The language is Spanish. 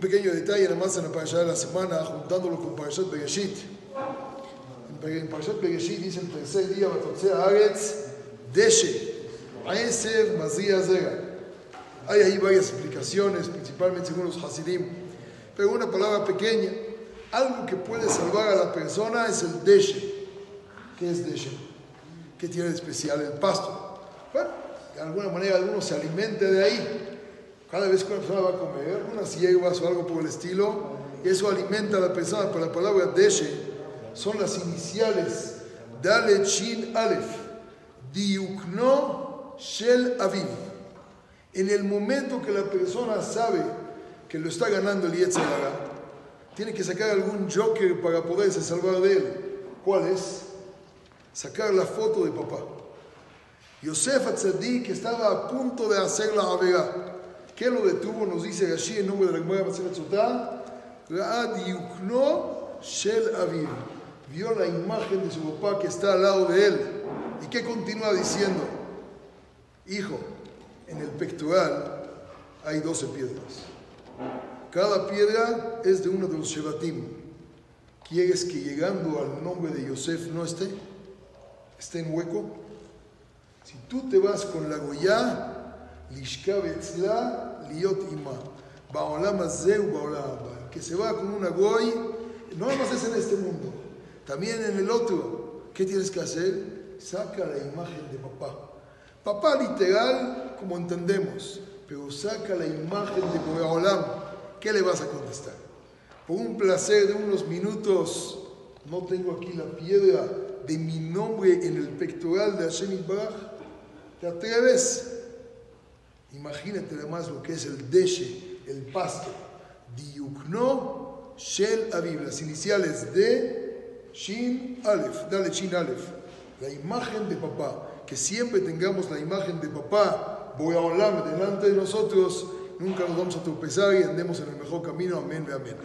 Un pequeño detalle además en la parasha de la semana, juntándolo con Parashat Bereshit. En Parashat Bereshit dice el tercer día, Batotzea Aretz, Deshe, Aesev, Mazia Zera. Hay ahí varias explicaciones, principalmente según los Hasidim, pero una palabra pequeña. Algo que puede salvar a la persona es el Deshe. ¿Qué es Deshe? ¿Qué tiene de especial el pasto? Bueno, de alguna manera alguno se alimente de ahí. Cada vez que una persona va a comer, unas hierbas o algo por el estilo, eso alimenta a la persona. Pero la palabra deshe son las iniciales Dalet Shin Aleph, Diukno Shel Aviv. En el momento que la persona sabe que lo está ganando el Yetzirah, tiene que sacar algún joker para poderse salvar de él. ¿Cuál es? Sacar la foto de papá. Yosef Atzadik estaba a punto de hacer la avera. ¿Qué lo detuvo? Nos dice Rashi en nombre de la Gemara Maselet Sotá. Shel Aviv. Vio la imagen de su papá que está al lado de él. ¿Y qué continúa diciendo? Hijo, en el pectoral hay 12 piedras. Cada piedra es de uno de los Shevatim. ¿Quieres que llegando al nombre de Yosef no esté? ¿Esté en hueco? Si tú te vas con la Goya, liot ima. Que se va con una goy, no más es en este mundo, también en el otro. ¿Qué tienes que hacer? Saca la imagen de papá. Papá literal, como entendemos, pero saca la imagen de Boreolam. ¿Qué le vas a contestar? Por un placer de unos minutos, no tengo aquí la piedra de mi nombre en el pectoral de Hashem Ibaraj. ¿Te atreves? Imagínate además lo que es el deshe, el pasto. Diukno Shel Aviv, las iniciales de Shin Aleph, dale Shin Aleph, la imagen de papá. Que siempre tengamos la imagen de papá, voy a hablar delante de nosotros, nunca nos vamos a tropezar y andemos en el mejor camino. Amén, amén.